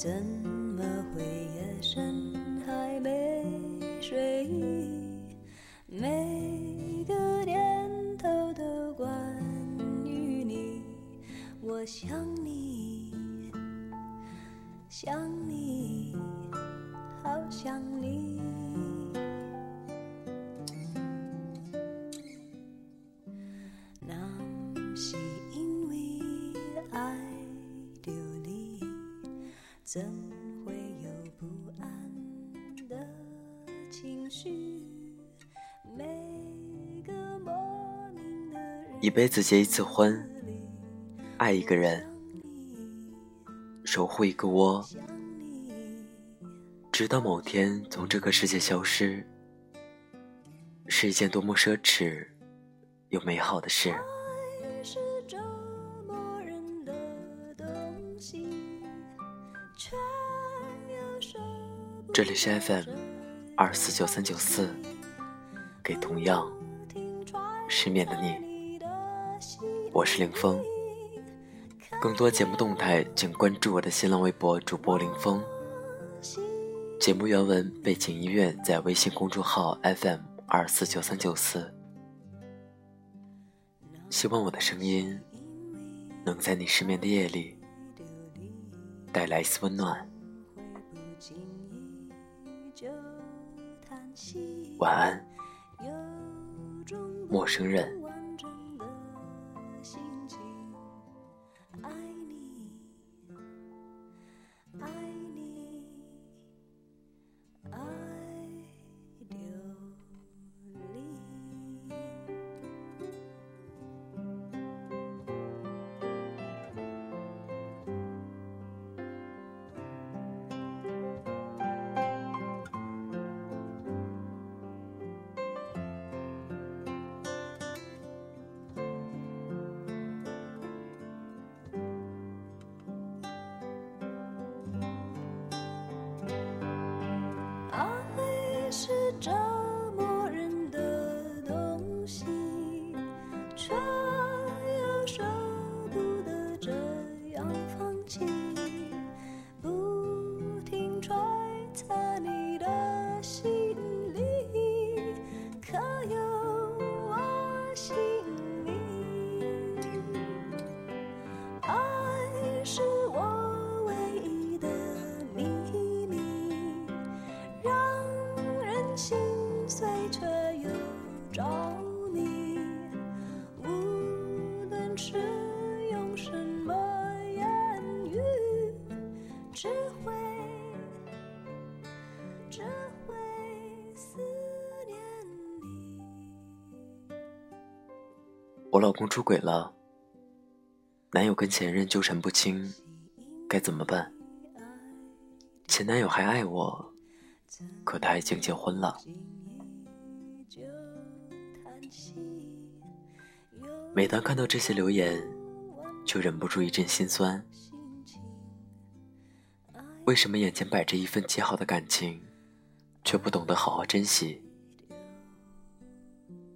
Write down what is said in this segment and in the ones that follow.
怎的情绪？每个莫名的一辈子结一次婚，爱一个人，守护一个窝，直到某天从这个世界消失，是一件多么奢侈又美好的事。这里是 FM 二四九三九四，给同样失眠的你，我是凌峰。更多节目动态，请关注我的新浪微博主播凌峰。节目原文、背景音乐在微信公众号 FM 二四九三九四。希望我的声音能在你失眠的夜里带来一丝温暖。晚安，陌生人。我老公出轨了，男友跟前任纠缠不清，该怎么办？前男友还爱我，可他已经结婚了。每当看到这些留言，就忍不住一阵心酸。为什么眼前摆着一份极好的感情，却不懂得好好珍惜，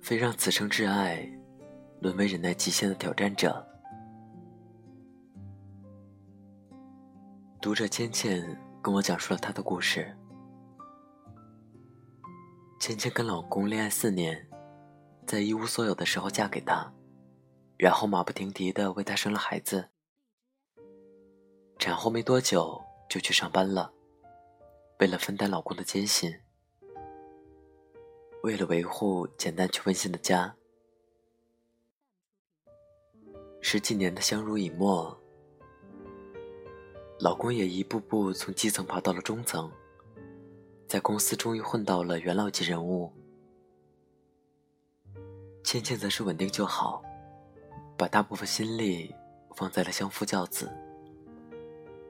非让此生挚爱沦为忍耐极限的挑战者？读者芊芊跟我讲述了她的故事。芊芊跟老公恋爱四年，在一无所有的时候嫁给他，然后马不停蹄的为他生了孩子。产后没多久就去上班了，为了分担老公的艰辛，为了维护简单却温馨的家，十几年的相濡以沫，老公也一步步从基层爬到了中层，在公司终于混到了元老级人物。倩倩则是稳定就好，把大部分心力放在了相夫教子，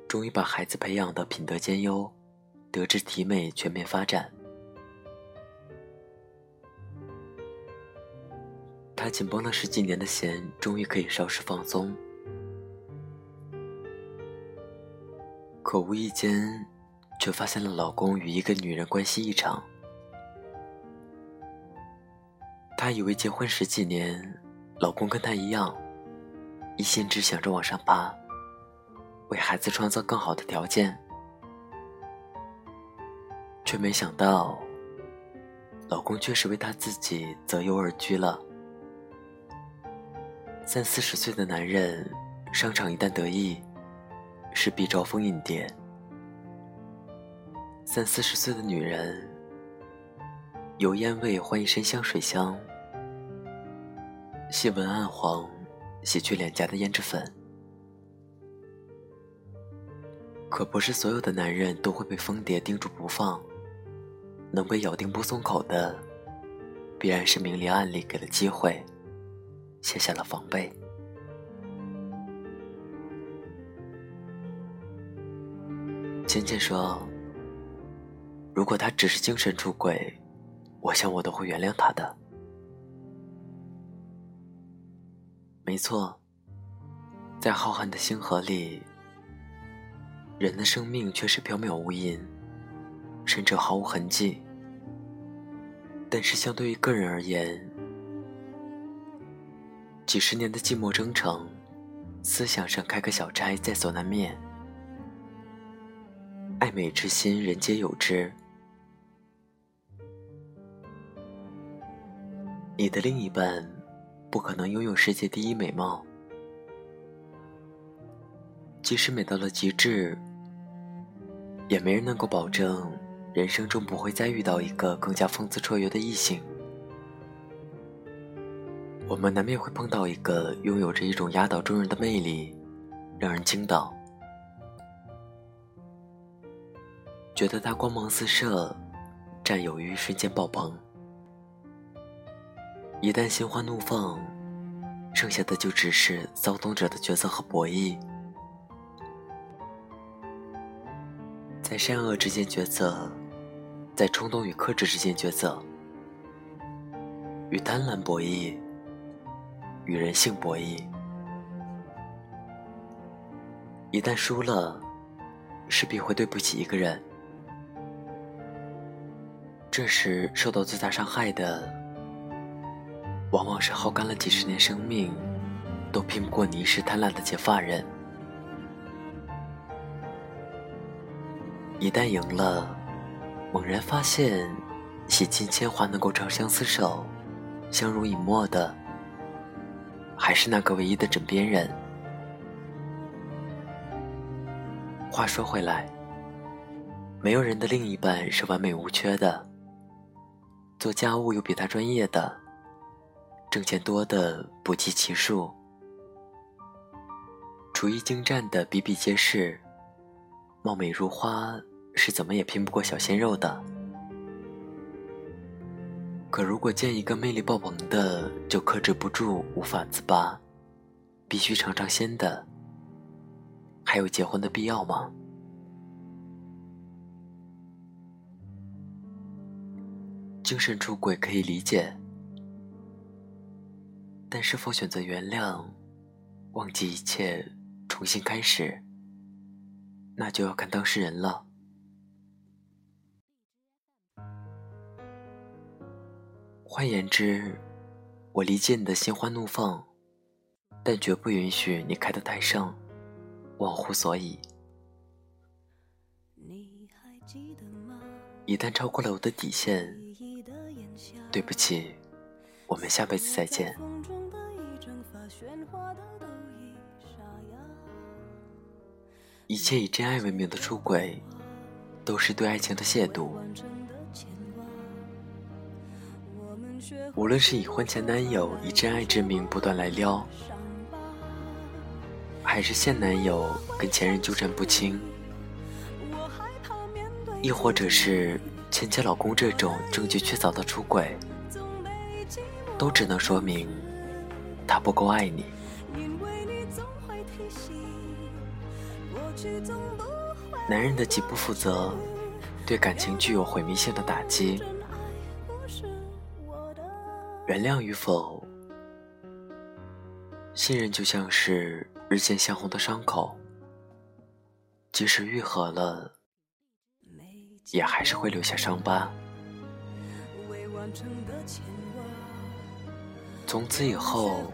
终于把孩子培养的品德兼优，德智体美全面发展。她紧绷了十几年的弦，终于可以稍事放松。可无意间，却发现了老公与一个女人关系异常。她以为结婚十几年，老公跟她一样，一心只想着往上爬，为孩子创造更好的条件。却没想到，老公却是为他自己择优而居了。三四十岁的男人，商场一旦得意，势必招蜂引蝶；三四十岁的女人，油烟味换一身香水香，细纹暗黄，洗去脸颊的胭脂粉。可不是所有的男人都会被蜂蝶盯住不放。能被咬定不松口的，必然是明里暗里给了机会，卸下了防备。芊芊说：“如果他只是精神出轨，我想我都会原谅他的。”没错，在浩瀚的星河里，人的生命却是缥缈无垠，甚至毫无痕迹。但是，相对于个人而言，几十年的寂寞征程，思想上开个小差在所难免。爱美之心，人皆有之。你的另一半不可能拥有世界第一美貌，即使美到了极致，也没人能够保证。人生中不会再遇到一个更加风姿绰约的异性，我们难免会碰到一个拥有着一种压倒众人的魅力，让人惊倒，觉得他光芒四射，占有欲瞬间爆棚。一旦心花怒放，剩下的就只是骚动者的角色和博弈，在善恶之间抉择。在冲动与克制之间抉择，与贪婪博弈，与人性博弈。一旦输了，势必会对不起一个人。这时受到最大伤害的，往往是耗干了几十年生命，都拼不过你一时贪婪的结发人。一旦赢了。猛然发现，洗尽铅华能够长相厮守、相濡以沫的，还是那个唯一的枕边人。话说回来，没有人的另一半是完美无缺的。做家务有比他专业的，挣钱多的不计其数，厨艺精湛的比比皆是，貌美如花。是怎么也拼不过小鲜肉的。可如果见一个魅力爆棚的就克制不住，无法自拔，必须尝尝鲜的，还有结婚的必要吗？精神出轨可以理解，但是否选择原谅、忘记一切、重新开始，那就要看当事人了。换言之，我理解你的心花怒放，但绝不允许你开得太盛，忘乎所以。一旦超过了我的底线，对不起，我们下辈子再见。一切以真爱为名的出轨，都是对爱情的亵渎。无论是以婚前男友以真爱之名不断来撩，还是现男友跟前任纠缠不清，亦或者是前妻老公这种证据确凿的出轨，都只能说明他不够爱你。男人的极不负责，对感情具有毁灭性的打击。原谅与否，信任就像是日渐向红的伤口，即使愈合了，也还是会留下伤疤。从此以后，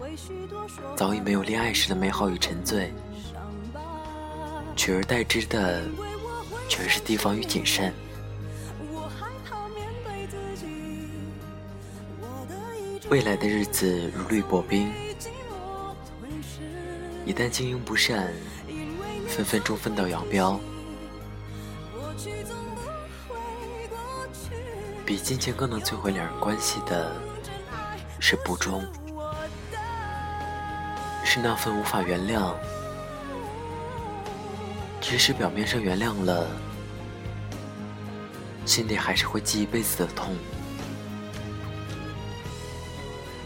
早已没有恋爱时的美好与沉醉，取而代之的全是提防与谨慎。未来的日子如履薄冰，一旦经营不善，分分钟分道扬镳。比金钱更能摧毁两人关系的，是不忠，是那份无法原谅，即使表面上原谅了，心里还是会记一辈子的痛。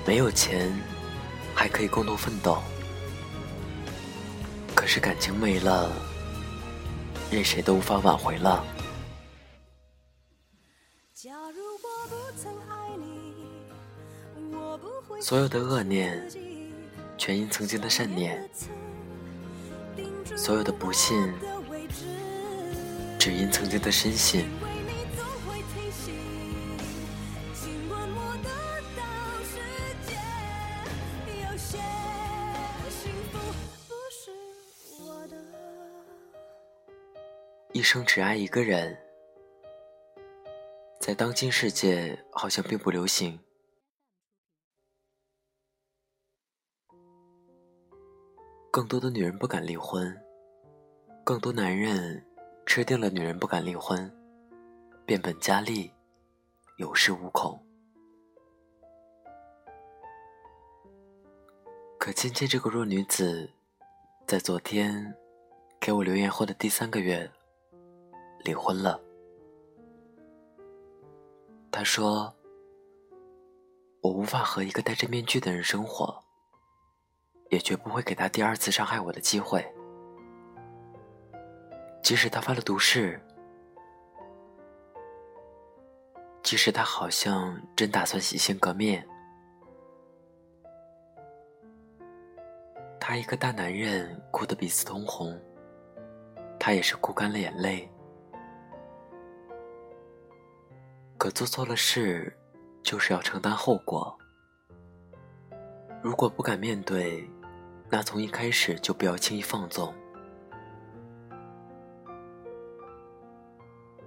没有钱，还可以共同奋斗，可是感情没了，任谁都无法挽回了。所有的恶念，全因曾经的善念；所有的不信，只因曾经的深信。生只爱一个人，在当今世界好像并不流行。更多的女人不敢离婚，更多男人吃定了女人不敢离婚，变本加厉，有恃无恐。可芊芊这个弱女子，在昨天给我留言后的第三个月，离婚了。他说：“我无法和一个戴着面具的人生活。”也绝不会给他第二次伤害我的机会，即使他发了毒誓，即使他好像真打算洗心革面，他一个大男人哭得鼻子通红，他也是哭干了眼泪。可做错了事，就是要承担后果。如果不敢面对，那从一开始就不要轻易放纵，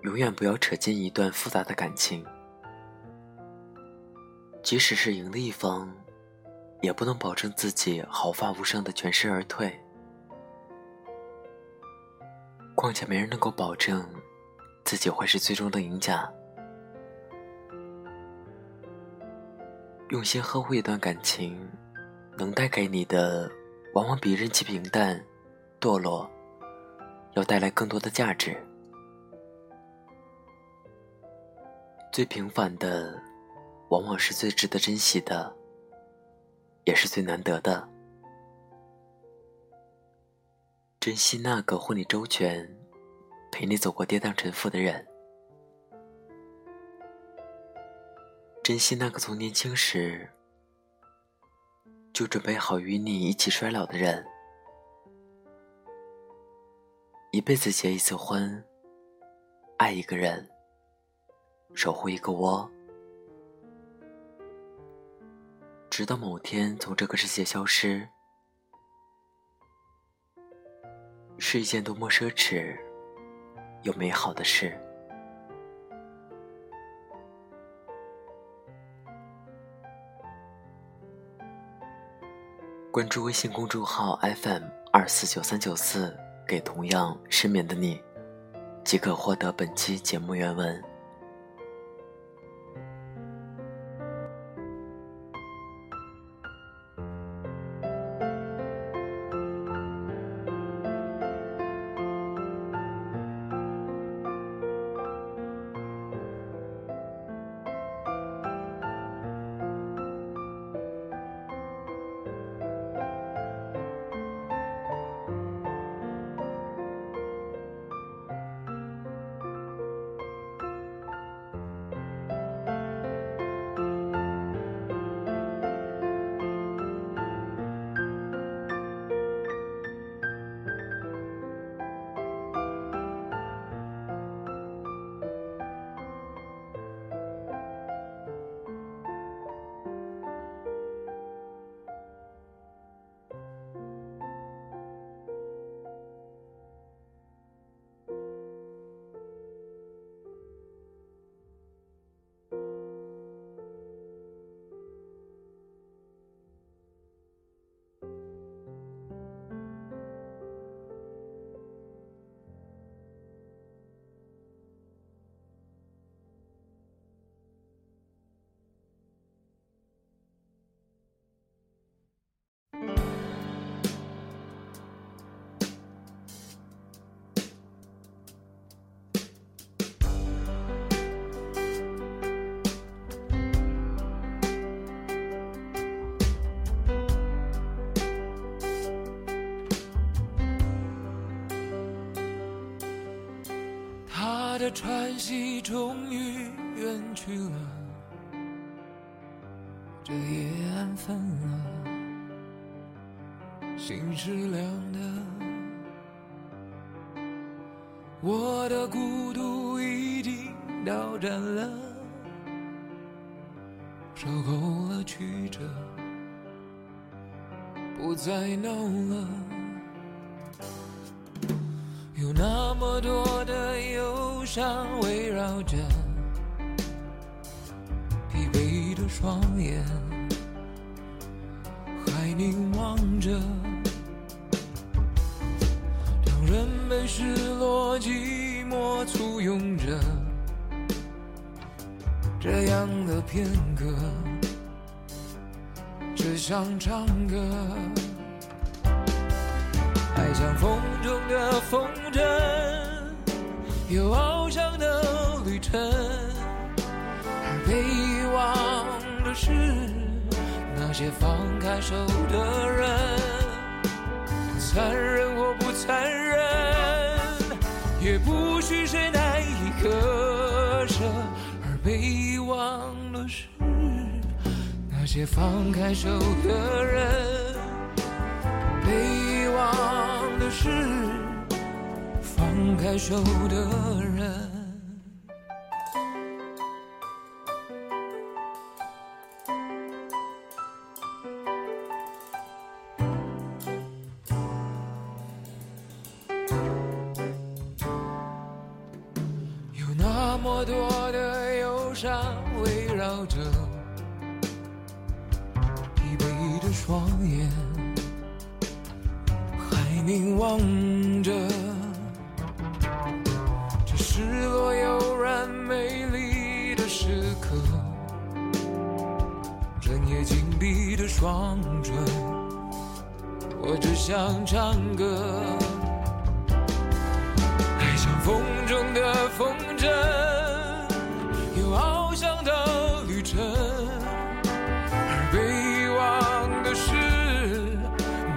永远不要扯进一段复杂的感情。即使是赢的一方，也不能保证自己毫发无伤的全身而退。况且没人能够保证自己会是最终的赢家。用心呵护一段感情，能带给你的。往往比任其平淡、堕落，要带来更多的价值。最平凡的，往往是最值得珍惜的，也是最难得的。珍惜那个护你周全、陪你走过跌宕沉浮的人，珍惜那个从年轻时。就准备好与你一起衰老的人，一辈子结一次婚，爱一个人，守护一个窝，直到某天从这个世界消失，是一件多么奢侈又美好的事。关注微信公众号 FM 二四九三九四，给同样失眠的你，即可获得本期节目原文。的喘息终于远去了，这夜安分了，心是凉的，我的孤独已经到站了，受够了曲折，不再闹了。有那么多的忧伤围绕着，疲惫的双眼还凝望着，让人们失落寂寞簇拥着，这样的片刻，只想唱歌。爱像风中的风筝，有翱翔的旅程，而被遗忘的是那些放开手的人。残忍或不残忍，也不许谁难以割舍，而被遗忘的是那些放开手的人。被遗忘的是放开手的人。有那么多我只想唱歌。爱像风中的风筝，有翱翔的旅程。而被遗忘的是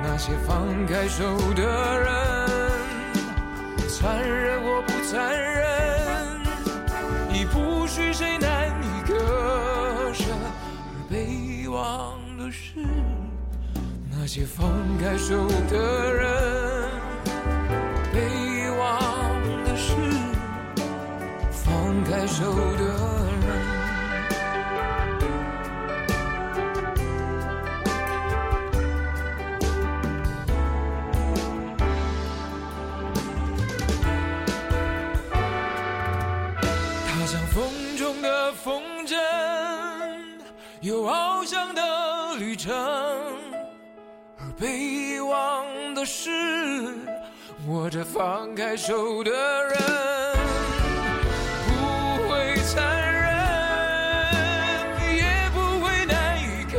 那些放开手的人，残忍或不残忍，已不是谁难以割舍。而被遗忘的是些放开手的人，被遗忘的事放开手的。的是握着放开手的人。不会残忍，也不会难以割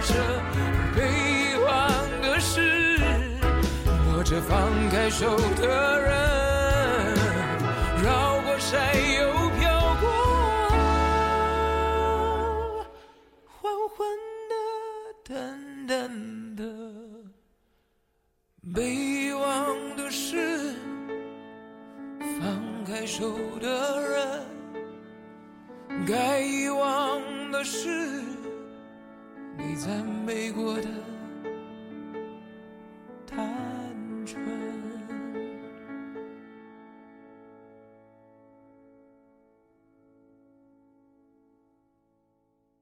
舍，而被遗忘的是握着放开手的人。绕过山又。